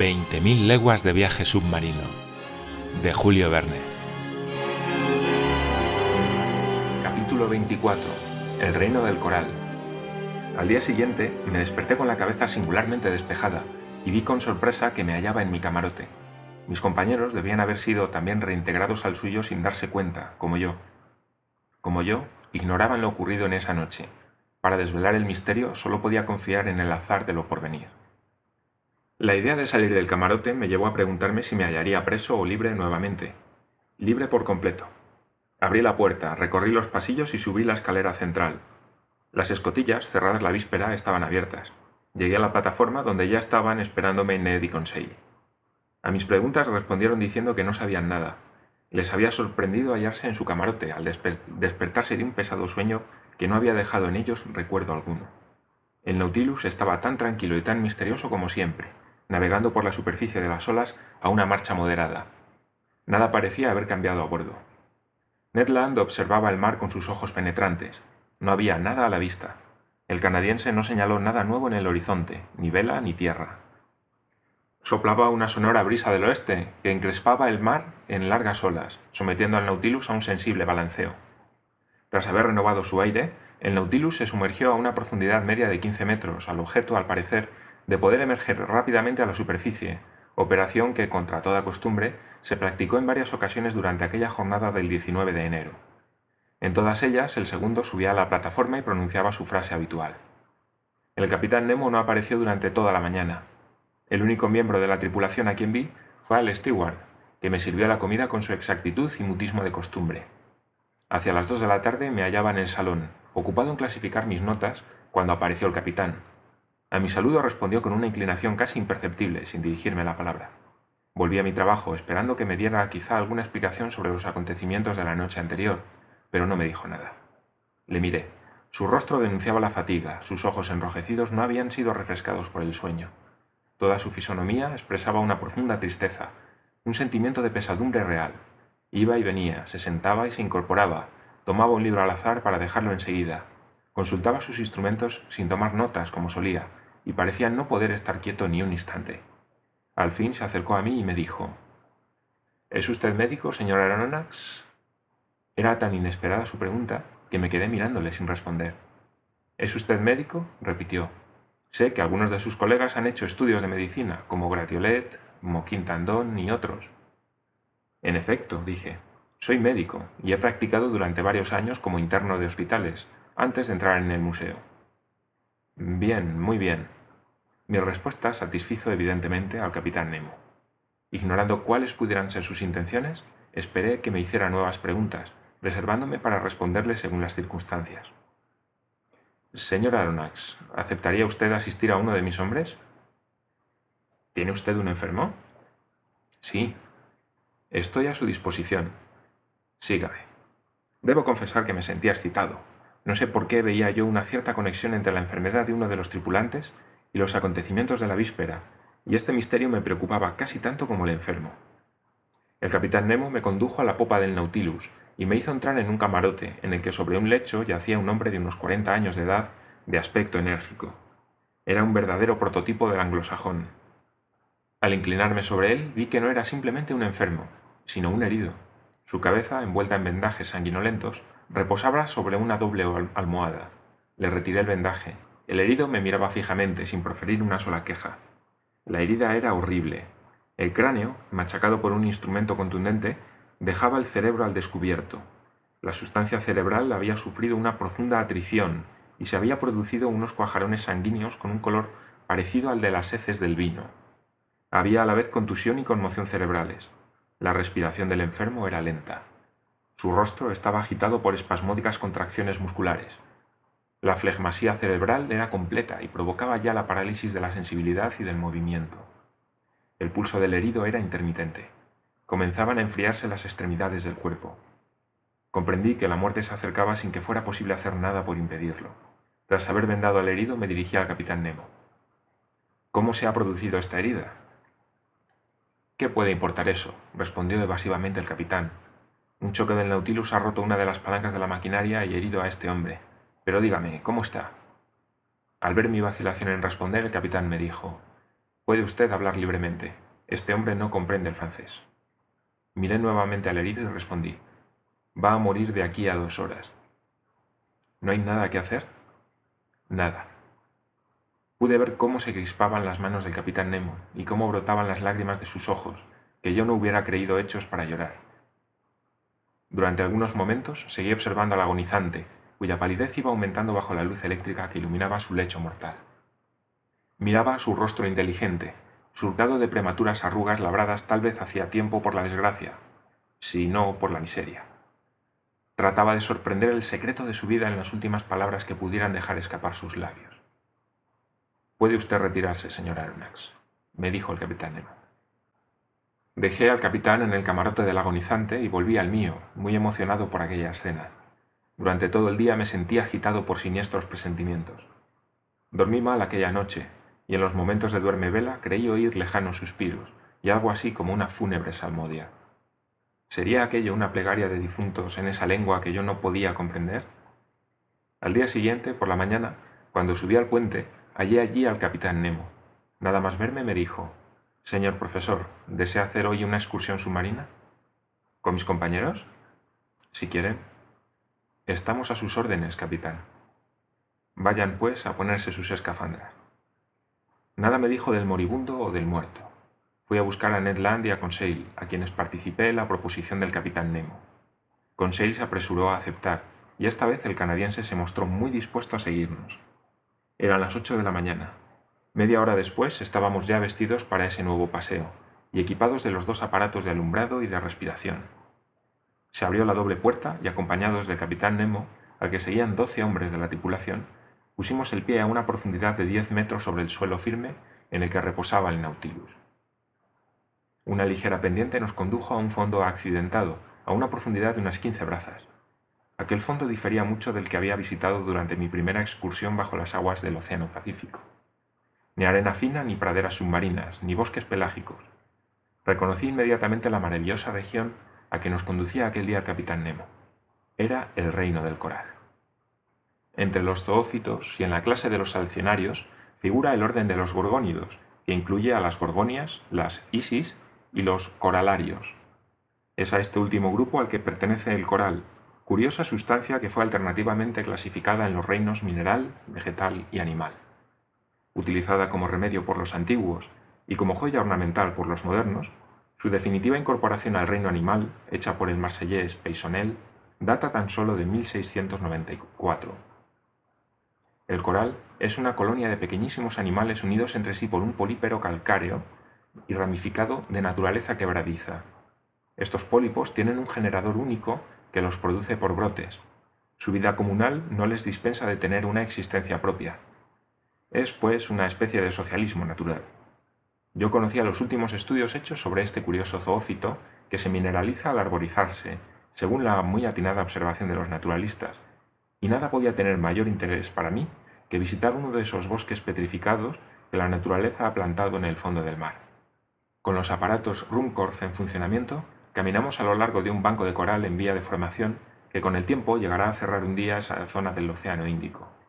20.000 leguas de viaje submarino de Julio Verne. Capítulo 24. El reino del coral. Al día siguiente me desperté con la cabeza singularmente despejada y vi con sorpresa que me hallaba en mi camarote. Mis compañeros debían haber sido también reintegrados al suyo sin darse cuenta, como yo. Como yo, ignoraban lo ocurrido en esa noche. Para desvelar el misterio solo podía confiar en el azar de lo porvenir. La idea de salir del camarote me llevó a preguntarme si me hallaría preso o libre nuevamente. Libre por completo. Abrí la puerta, recorrí los pasillos y subí la escalera central. Las escotillas, cerradas la víspera, estaban abiertas. Llegué a la plataforma donde ya estaban esperándome Ned y Conseil. A mis preguntas respondieron diciendo que no sabían nada. Les había sorprendido hallarse en su camarote al despertarse de un pesado sueño que no había dejado en ellos recuerdo alguno. El Nautilus estaba tan tranquilo y tan misterioso como siempre, navegando por la superficie de las olas a una marcha moderada. Nada parecía haber cambiado a bordo. Ned Land observaba el mar con sus ojos penetrantes. No había nada a la vista. El canadiense no señaló nada nuevo en el horizonte, ni vela ni tierra. Soplaba una sonora brisa del oeste que encrespaba el mar en largas olas, sometiendo al Nautilus a un sensible balanceo. Tras haber renovado su aire, el Nautilus se sumergió a una profundidad media de 15 metros, al objeto, al parecer, de poder emerger rápidamente a la superficie, operación que, contra toda costumbre, se practicó en varias ocasiones durante aquella jornada del 19 de enero. En todas ellas, el segundo subía a la plataforma y pronunciaba su frase habitual. El capitán Nemo no apareció durante toda la mañana. El único miembro de la tripulación a quien vi fue el steward, que me sirvió la comida con su exactitud y mutismo de costumbre. Hacia las dos de la tarde me hallaba en el salón, ocupado en clasificar mis notas, cuando apareció el capitán, a mi saludo respondió con una inclinación casi imperceptible, sin dirigirme la palabra. Volví a mi trabajo, esperando que me diera quizá alguna explicación sobre los acontecimientos de la noche anterior, pero no me dijo nada. Le miré. Su rostro denunciaba la fatiga, sus ojos enrojecidos no habían sido refrescados por el sueño. Toda su fisonomía expresaba una profunda tristeza, un sentimiento de pesadumbre real. Iba y venía, se sentaba y se incorporaba, tomaba un libro al azar para dejarlo enseguida, consultaba sus instrumentos sin tomar notas como solía, y parecía no poder estar quieto ni un instante. Al fin se acercó a mí y me dijo ¿Es usted médico, señor Aronnax? Era tan inesperada su pregunta que me quedé mirándole sin responder. ¿Es usted médico? repitió. Sé que algunos de sus colegas han hecho estudios de medicina, como Gratiolet, Moquin Tandon y otros. En efecto, dije, soy médico y he practicado durante varios años como interno de hospitales, antes de entrar en el museo. Bien, muy bien. Mi respuesta satisfizo evidentemente al capitán Nemo. Ignorando cuáles pudieran ser sus intenciones, esperé que me hiciera nuevas preguntas, reservándome para responderle según las circunstancias. Señor Aronnax, ¿aceptaría usted asistir a uno de mis hombres? ¿Tiene usted un enfermo? Sí. Estoy a su disposición. Sígame. Debo confesar que me sentía excitado, no sé por qué veía yo una cierta conexión entre la enfermedad de uno de los tripulantes y los acontecimientos de la víspera, y este misterio me preocupaba casi tanto como el enfermo. El capitán Nemo me condujo a la popa del Nautilus y me hizo entrar en un camarote en el que sobre un lecho yacía un hombre de unos cuarenta años de edad, de aspecto enérgico. Era un verdadero prototipo del anglosajón. Al inclinarme sobre él vi que no era simplemente un enfermo, sino un herido. Su cabeza, envuelta en vendajes sanguinolentos, Reposaba sobre una doble almohada. Le retiré el vendaje. El herido me miraba fijamente, sin proferir una sola queja. La herida era horrible. El cráneo, machacado por un instrumento contundente, dejaba el cerebro al descubierto. La sustancia cerebral había sufrido una profunda atrición y se había producido unos cuajarones sanguíneos con un color parecido al de las heces del vino. Había a la vez contusión y conmoción cerebrales. La respiración del enfermo era lenta. Su rostro estaba agitado por espasmódicas contracciones musculares. La flegmasía cerebral era completa y provocaba ya la parálisis de la sensibilidad y del movimiento. El pulso del herido era intermitente. Comenzaban a enfriarse las extremidades del cuerpo. Comprendí que la muerte se acercaba sin que fuera posible hacer nada por impedirlo. Tras haber vendado al herido me dirigí al capitán Nemo. ¿Cómo se ha producido esta herida? ¿Qué puede importar eso? respondió evasivamente el capitán, un choque del Nautilus ha roto una de las palancas de la maquinaria y herido a este hombre. Pero dígame, ¿cómo está? Al ver mi vacilación en responder, el capitán me dijo, Puede usted hablar libremente. Este hombre no comprende el francés. Miré nuevamente al herido y respondí. Va a morir de aquí a dos horas. ¿No hay nada que hacer? Nada. Pude ver cómo se crispaban las manos del capitán Nemo y cómo brotaban las lágrimas de sus ojos, que yo no hubiera creído hechos para llorar. Durante algunos momentos seguí observando al agonizante, cuya palidez iba aumentando bajo la luz eléctrica que iluminaba su lecho mortal. Miraba su rostro inteligente, surcado de prematuras arrugas labradas tal vez hacía tiempo por la desgracia, si no por la miseria. Trataba de sorprender el secreto de su vida en las últimas palabras que pudieran dejar escapar sus labios. Puede usted retirarse, señor Aronnax, me dijo el capitán Nemo. Dejé al capitán en el camarote del agonizante y volví al mío, muy emocionado por aquella escena. Durante todo el día me sentí agitado por siniestros presentimientos. Dormí mal aquella noche, y en los momentos de duerme vela creí oír lejanos suspiros y algo así como una fúnebre salmodia. ¿Sería aquello una plegaria de difuntos en esa lengua que yo no podía comprender? Al día siguiente, por la mañana, cuando subí al puente, hallé allí al capitán Nemo. Nada más verme me dijo, Señor profesor, ¿desea hacer hoy una excursión submarina? ¿Con mis compañeros? Si quieren. Estamos a sus órdenes, capitán. Vayan, pues, a ponerse sus escafandras. Nada me dijo del moribundo o del muerto. Fui a buscar a Ned Land y a Conseil, a quienes participé en la proposición del capitán Nemo. Conseil se apresuró a aceptar, y esta vez el canadiense se mostró muy dispuesto a seguirnos. Eran las ocho de la mañana. Media hora después estábamos ya vestidos para ese nuevo paseo, y equipados de los dos aparatos de alumbrado y de respiración. Se abrió la doble puerta y acompañados del capitán Nemo, al que seguían doce hombres de la tripulación, pusimos el pie a una profundidad de diez metros sobre el suelo firme en el que reposaba el Nautilus. Una ligera pendiente nos condujo a un fondo accidentado, a una profundidad de unas quince brazas. Aquel fondo difería mucho del que había visitado durante mi primera excursión bajo las aguas del Océano Pacífico. Ni arena fina, ni praderas submarinas, ni bosques pelágicos. Reconocí inmediatamente la maravillosa región a que nos conducía aquel día el capitán Nemo. Era el reino del coral. Entre los zoófitos y en la clase de los salcionarios figura el orden de los gorgónidos, que incluye a las gorgonias, las isis y los coralarios. Es a este último grupo al que pertenece el coral, curiosa sustancia que fue alternativamente clasificada en los reinos mineral, vegetal y animal. Utilizada como remedio por los antiguos y como joya ornamental por los modernos, su definitiva incorporación al reino animal, hecha por el marsellés Peysonnel, data tan solo de 1694. El coral es una colonia de pequeñísimos animales unidos entre sí por un polípero calcáreo y ramificado de naturaleza quebradiza. Estos pólipos tienen un generador único que los produce por brotes. Su vida comunal no les dispensa de tener una existencia propia. Es, pues, una especie de socialismo natural. Yo conocía los últimos estudios hechos sobre este curioso zoófito que se mineraliza al arborizarse, según la muy atinada observación de los naturalistas, y nada podía tener mayor interés para mí que visitar uno de esos bosques petrificados que la naturaleza ha plantado en el fondo del mar. Con los aparatos Rumkorf en funcionamiento, caminamos a lo largo de un banco de coral en vía de formación que con el tiempo llegará a cerrar un día esa zona del Océano Índico.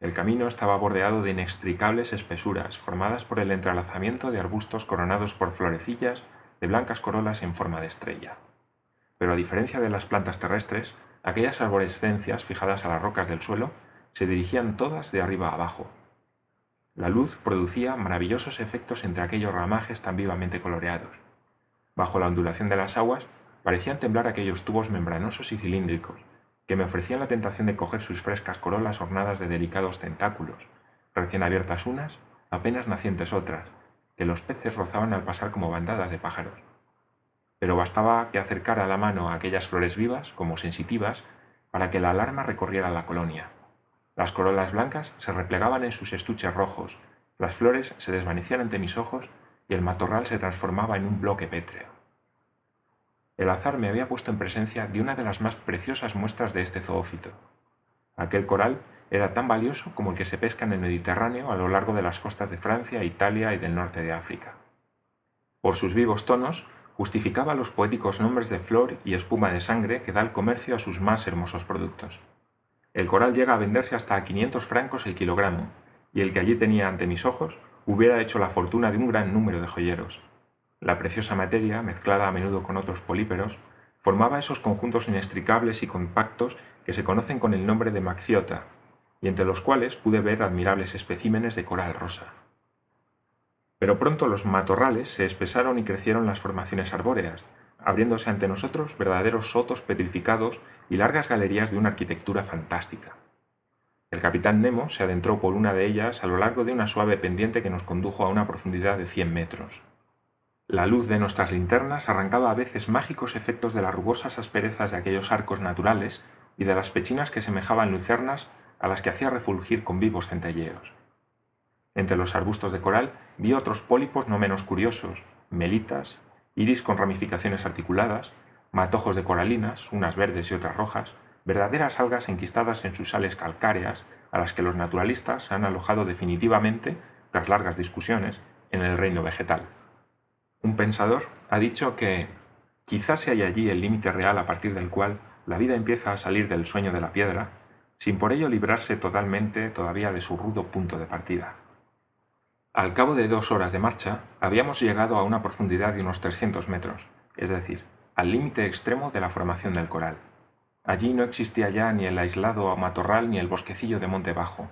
El camino estaba bordeado de inextricables espesuras formadas por el entrelazamiento de arbustos coronados por florecillas de blancas corolas en forma de estrella. Pero a diferencia de las plantas terrestres, aquellas arborescencias fijadas a las rocas del suelo se dirigían todas de arriba a abajo, la luz producía maravillosos efectos entre aquellos ramajes tan vivamente coloreados. Bajo la ondulación de las aguas parecían temblar aquellos tubos membranosos y cilíndricos, que me ofrecían la tentación de coger sus frescas corolas ornadas de delicados tentáculos, recién abiertas unas, apenas nacientes otras, que los peces rozaban al pasar como bandadas de pájaros. Pero bastaba que acercara la mano a aquellas flores vivas, como sensitivas, para que la alarma recorriera la colonia. Las corolas blancas se replegaban en sus estuches rojos, las flores se desvanecían ante mis ojos y el matorral se transformaba en un bloque pétreo. El azar me había puesto en presencia de una de las más preciosas muestras de este zoófito. Aquel coral era tan valioso como el que se pesca en el Mediterráneo a lo largo de las costas de Francia, Italia y del norte de África. Por sus vivos tonos, justificaba los poéticos nombres de flor y espuma de sangre que da el comercio a sus más hermosos productos. El coral llega a venderse hasta a 500 francos el kilogramo, y el que allí tenía ante mis ojos hubiera hecho la fortuna de un gran número de joyeros. La preciosa materia, mezclada a menudo con otros políperos, formaba esos conjuntos inextricables y compactos que se conocen con el nombre de maxiota, y entre los cuales pude ver admirables especímenes de coral rosa. Pero pronto los matorrales se espesaron y crecieron las formaciones arbóreas, abriéndose ante nosotros verdaderos sotos petrificados y largas galerías de una arquitectura fantástica. El capitán Nemo se adentró por una de ellas a lo largo de una suave pendiente que nos condujo a una profundidad de cien metros. La luz de nuestras linternas arrancaba a veces mágicos efectos de las rugosas asperezas de aquellos arcos naturales y de las pechinas que semejaban lucernas a las que hacía refulgir con vivos centelleos. Entre los arbustos de coral vi otros pólipos no menos curiosos, melitas, iris con ramificaciones articuladas, matojos de coralinas, unas verdes y otras rojas, verdaderas algas enquistadas en sus sales calcáreas a las que los naturalistas han alojado definitivamente, tras largas discusiones, en el reino vegetal. Un pensador ha dicho que quizás se haya allí el límite real a partir del cual la vida empieza a salir del sueño de la piedra, sin por ello librarse totalmente todavía de su rudo punto de partida. Al cabo de dos horas de marcha, habíamos llegado a una profundidad de unos 300 metros, es decir, al límite extremo de la formación del coral. Allí no existía ya ni el aislado matorral ni el bosquecillo de monte bajo.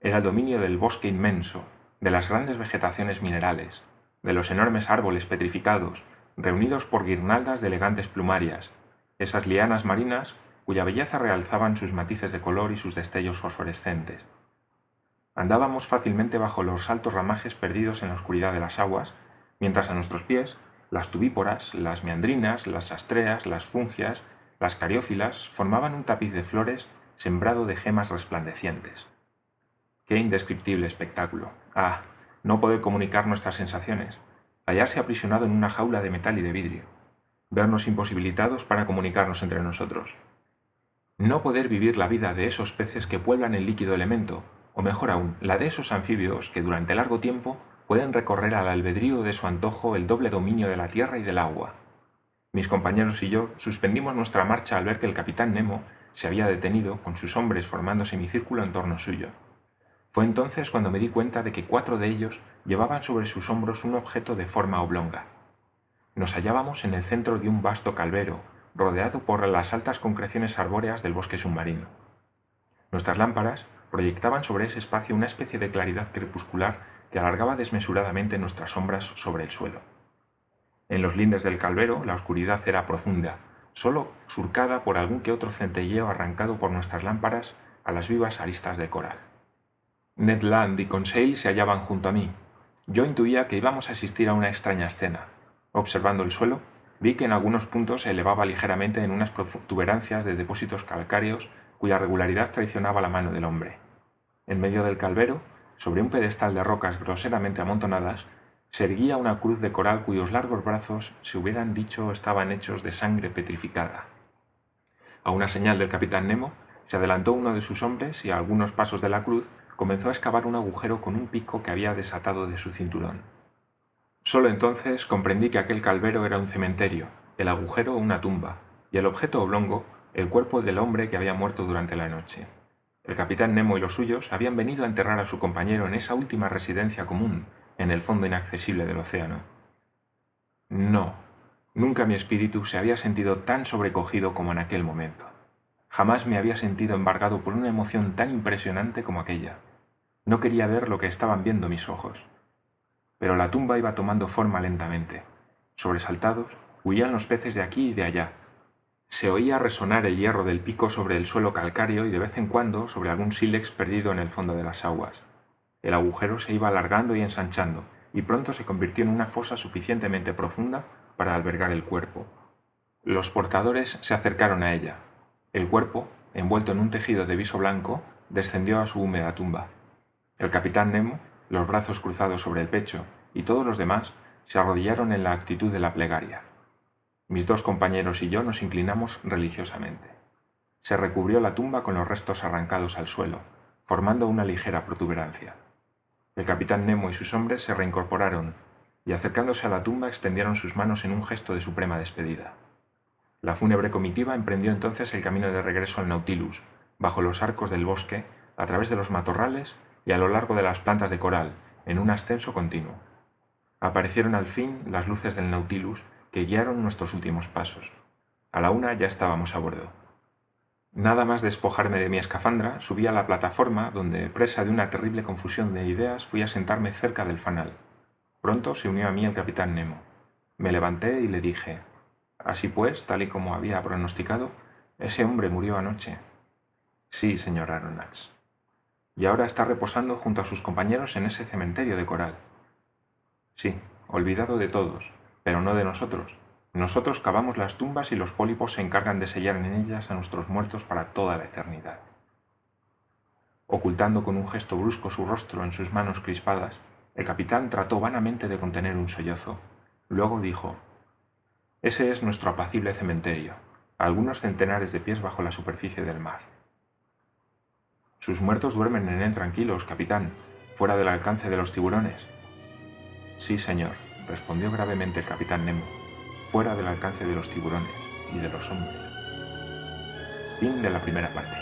Era el dominio del bosque inmenso, de las grandes vegetaciones minerales, de los enormes árboles petrificados, reunidos por guirnaldas de elegantes plumarias, esas lianas marinas cuya belleza realzaban sus matices de color y sus destellos fosforescentes. Andábamos fácilmente bajo los altos ramajes perdidos en la oscuridad de las aguas, mientras a nuestros pies las tubíporas, las meandrinas, las astreas, las fungias, las cariófilas formaban un tapiz de flores sembrado de gemas resplandecientes. Qué indescriptible espectáculo. Ah, no poder comunicar nuestras sensaciones, hallarse aprisionado en una jaula de metal y de vidrio, vernos imposibilitados para comunicarnos entre nosotros. No poder vivir la vida de esos peces que pueblan el líquido elemento, o mejor aún, la de esos anfibios que durante largo tiempo pueden recorrer al albedrío de su antojo el doble dominio de la tierra y del agua. Mis compañeros y yo suspendimos nuestra marcha al ver que el capitán Nemo se había detenido, con sus hombres formando semicírculo en torno suyo. Fue entonces cuando me di cuenta de que cuatro de ellos llevaban sobre sus hombros un objeto de forma oblonga. Nos hallábamos en el centro de un vasto calvero, rodeado por las altas concreciones arbóreas del bosque submarino. Nuestras lámparas proyectaban sobre ese espacio una especie de claridad crepuscular que alargaba desmesuradamente nuestras sombras sobre el suelo. En los lindes del calvero la oscuridad era profunda, solo surcada por algún que otro centelleo arrancado por nuestras lámparas a las vivas aristas de coral. Ned Land y Conseil se hallaban junto a mí. Yo intuía que íbamos a asistir a una extraña escena. Observando el suelo, vi que en algunos puntos se elevaba ligeramente en unas protuberancias de depósitos calcáreos cuya regularidad traicionaba la mano del hombre. En medio del calvero, sobre un pedestal de rocas groseramente amontonadas, se erguía una cruz de coral cuyos largos brazos se hubieran dicho estaban hechos de sangre petrificada. A una señal del capitán Nemo, se adelantó uno de sus hombres y a algunos pasos de la cruz comenzó a excavar un agujero con un pico que había desatado de su cinturón. Solo entonces comprendí que aquel calvero era un cementerio, el agujero una tumba, y el objeto oblongo el cuerpo del hombre que había muerto durante la noche. El capitán Nemo y los suyos habían venido a enterrar a su compañero en esa última residencia común, en el fondo inaccesible del océano. No, nunca mi espíritu se había sentido tan sobrecogido como en aquel momento. Jamás me había sentido embargado por una emoción tan impresionante como aquella. No quería ver lo que estaban viendo mis ojos. Pero la tumba iba tomando forma lentamente. Sobresaltados, huían los peces de aquí y de allá, se oía resonar el hierro del pico sobre el suelo calcáreo y de vez en cuando sobre algún sílex perdido en el fondo de las aguas. El agujero se iba alargando y ensanchando, y pronto se convirtió en una fosa suficientemente profunda para albergar el cuerpo. Los portadores se acercaron a ella. El cuerpo, envuelto en un tejido de viso blanco, descendió a su húmeda tumba. El capitán Nemo, los brazos cruzados sobre el pecho, y todos los demás se arrodillaron en la actitud de la plegaria. Mis dos compañeros y yo nos inclinamos religiosamente. Se recubrió la tumba con los restos arrancados al suelo, formando una ligera protuberancia. El capitán Nemo y sus hombres se reincorporaron y acercándose a la tumba extendieron sus manos en un gesto de suprema despedida. La fúnebre comitiva emprendió entonces el camino de regreso al Nautilus, bajo los arcos del bosque, a través de los matorrales y a lo largo de las plantas de coral, en un ascenso continuo. Aparecieron al fin las luces del Nautilus que guiaron nuestros últimos pasos. A la una ya estábamos a bordo. Nada más despojarme de mi escafandra, subí a la plataforma donde, presa de una terrible confusión de ideas, fui a sentarme cerca del fanal. Pronto se unió a mí el capitán Nemo. Me levanté y le dije, así pues, tal y como había pronosticado, ese hombre murió anoche. Sí, señor Aronnax. Y ahora está reposando junto a sus compañeros en ese cementerio de coral. Sí, olvidado de todos, pero no de nosotros. Nosotros cavamos las tumbas y los pólipos se encargan de sellar en ellas a nuestros muertos para toda la eternidad. Ocultando con un gesto brusco su rostro en sus manos crispadas, el capitán trató vanamente de contener un sollozo. Luego dijo, Ese es nuestro apacible cementerio, algunos centenares de pies bajo la superficie del mar. Sus muertos duermen en él tranquilos, capitán, fuera del alcance de los tiburones. Sí, señor, respondió gravemente el capitán Nemo fuera del alcance de los tiburones y de los hombres. Fin de la primera parte.